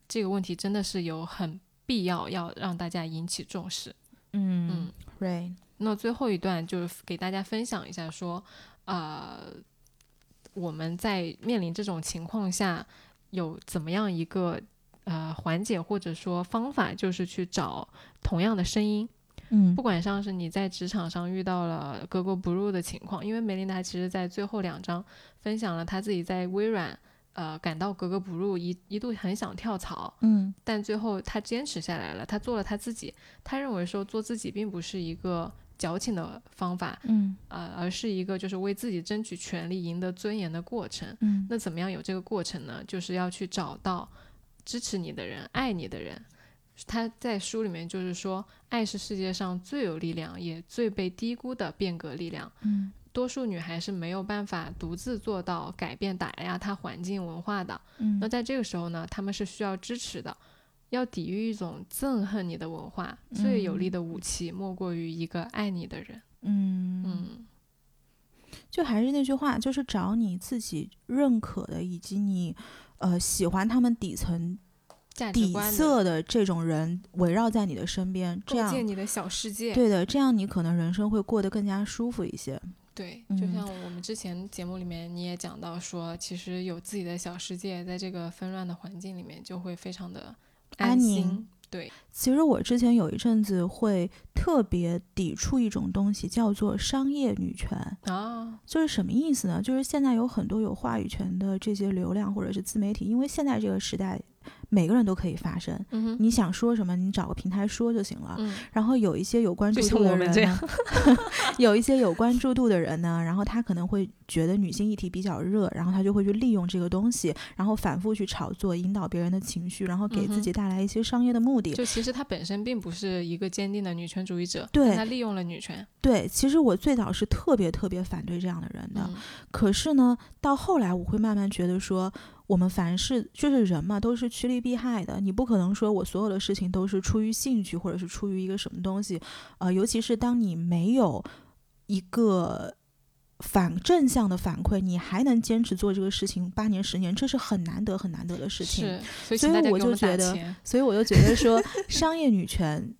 这个问题真的是有很必要要让大家引起重视。嗯嗯，right。那最后一段就是给大家分享一下，说啊，我们在面临这种情况下有怎么样一个呃缓解或者说方法，就是去找同样的声音。嗯，不管像是你在职场上遇到了格格不入的情况，因为梅琳达其实在最后两章分享了她自己在微软呃感到格格不入，一一度很想跳槽，嗯，但最后她坚持下来了，她做了她自己。她认为说做自己并不是一个矫情的方法，嗯，呃，而是一个就是为自己争取权利、赢得尊严的过程。嗯，那怎么样有这个过程呢？就是要去找到支持你的人、爱你的人。他在书里面就是说，爱是世界上最有力量也最被低估的变革力量。嗯，多数女孩是没有办法独自做到改变打压她环境文化的。嗯，那在这个时候呢，她们是需要支持的。要抵御一种憎恨你的文化，最有力的武器莫过于一个爱你的人。嗯嗯，就还是那句话，就是找你自己认可的，以及你呃喜欢他们底层底色的这种人围绕在你的身边，这样你的小世界。对的，这样你可能人生会过得更加舒服一些。对，就像我们之前节目里面你也讲到说，其实有自己的小世界，在这个纷乱的环境里面就会非常的安宁。对，其实我之前有一阵子会特别抵触一种东西，叫做商业女权啊，就是什么意思呢？就是现在有很多有话语权的这些流量或者是自媒体，因为现在这个时代。每个人都可以发声，你想说什么，你找个平台说就行了。然后有一些有关注度的人呢，有一些有关注度的人呢，然后他可能会觉得女性议题比较热，然后他就会去利用这个东西，然后反复去炒作，引导别人的情绪，然后给自己带来一些商业的目的。就其实他本身并不是一个坚定的女权主义者，对，他利用了女权。对，其实我最早是特别特别反对这样的人的，可是呢，到后来我会慢慢觉得说。我们凡是就是人嘛，都是趋利避害的。你不可能说我所有的事情都是出于兴趣，或者是出于一个什么东西，呃，尤其是当你没有一个反正向的反馈，你还能坚持做这个事情八年、十年，这是很难得、很难得的事情。所以我就觉得，所以我就觉得说，商业女权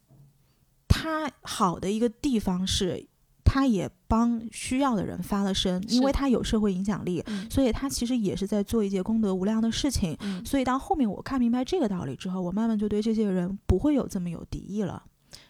它好的一个地方是。它也帮需要的人发了声，因为它有社会影响力，所以它其实也是在做一件功德无量的事情。所以到后面我看明白这个道理之后，我慢慢就对这些人不会有这么有敌意了。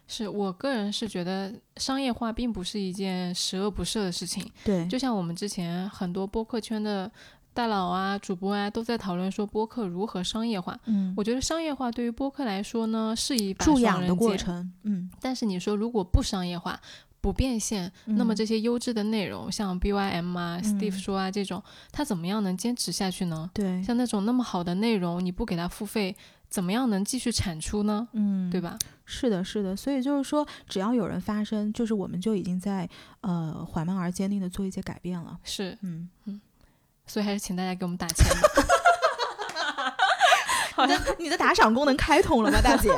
是我个人是觉得商业化并不是一件十恶不赦的事情。对，就像我们之前很多播客圈的大佬啊、主播啊都在讨论说播客如何商业化。嗯，我觉得商业化对于播客来说呢是一把助养的过程。嗯，但是你说如果不商业化。不变现，那么这些优质的内容，像 B Y M 啊、Steve 说啊这种，他怎么样能坚持下去呢？对，像那种那么好的内容，你不给他付费，怎么样能继续产出呢？嗯，对吧？是的，是的。所以就是说，只要有人发声，就是我们就已经在呃缓慢而坚定的做一些改变了。是，嗯嗯。所以还是请大家给我们打钱吧。好的，你的打赏功能开通了吗，大姐？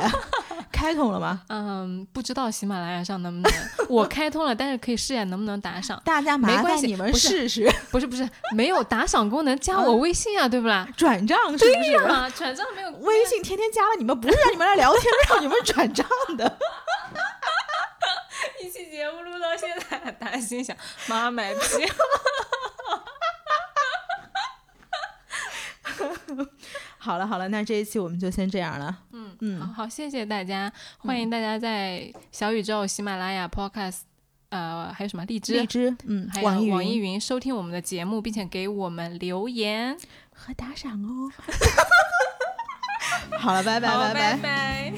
开通了吗？嗯，不知道喜马拉雅上能不能。我开通了，但是可以试验能不能打赏。大家麻烦你们试试。不是不是，没有打赏功能，加我微信啊，对不啦？转账是不是？对呀，转账没有。微信天天加了你们，不是让你们来聊天，让你们转账的。一期节目录到现在，大家心想：妈卖批。好了好了，那这一期我们就先这样了。嗯嗯，好好，谢谢大家，欢迎大家在小宇宙、喜马拉雅、Podcast，呃，还有什么荔枝、荔枝，嗯，还有网易云。收听我们的节目，并且给我们留言。和打赏哦。好了，拜拜拜。拜拜。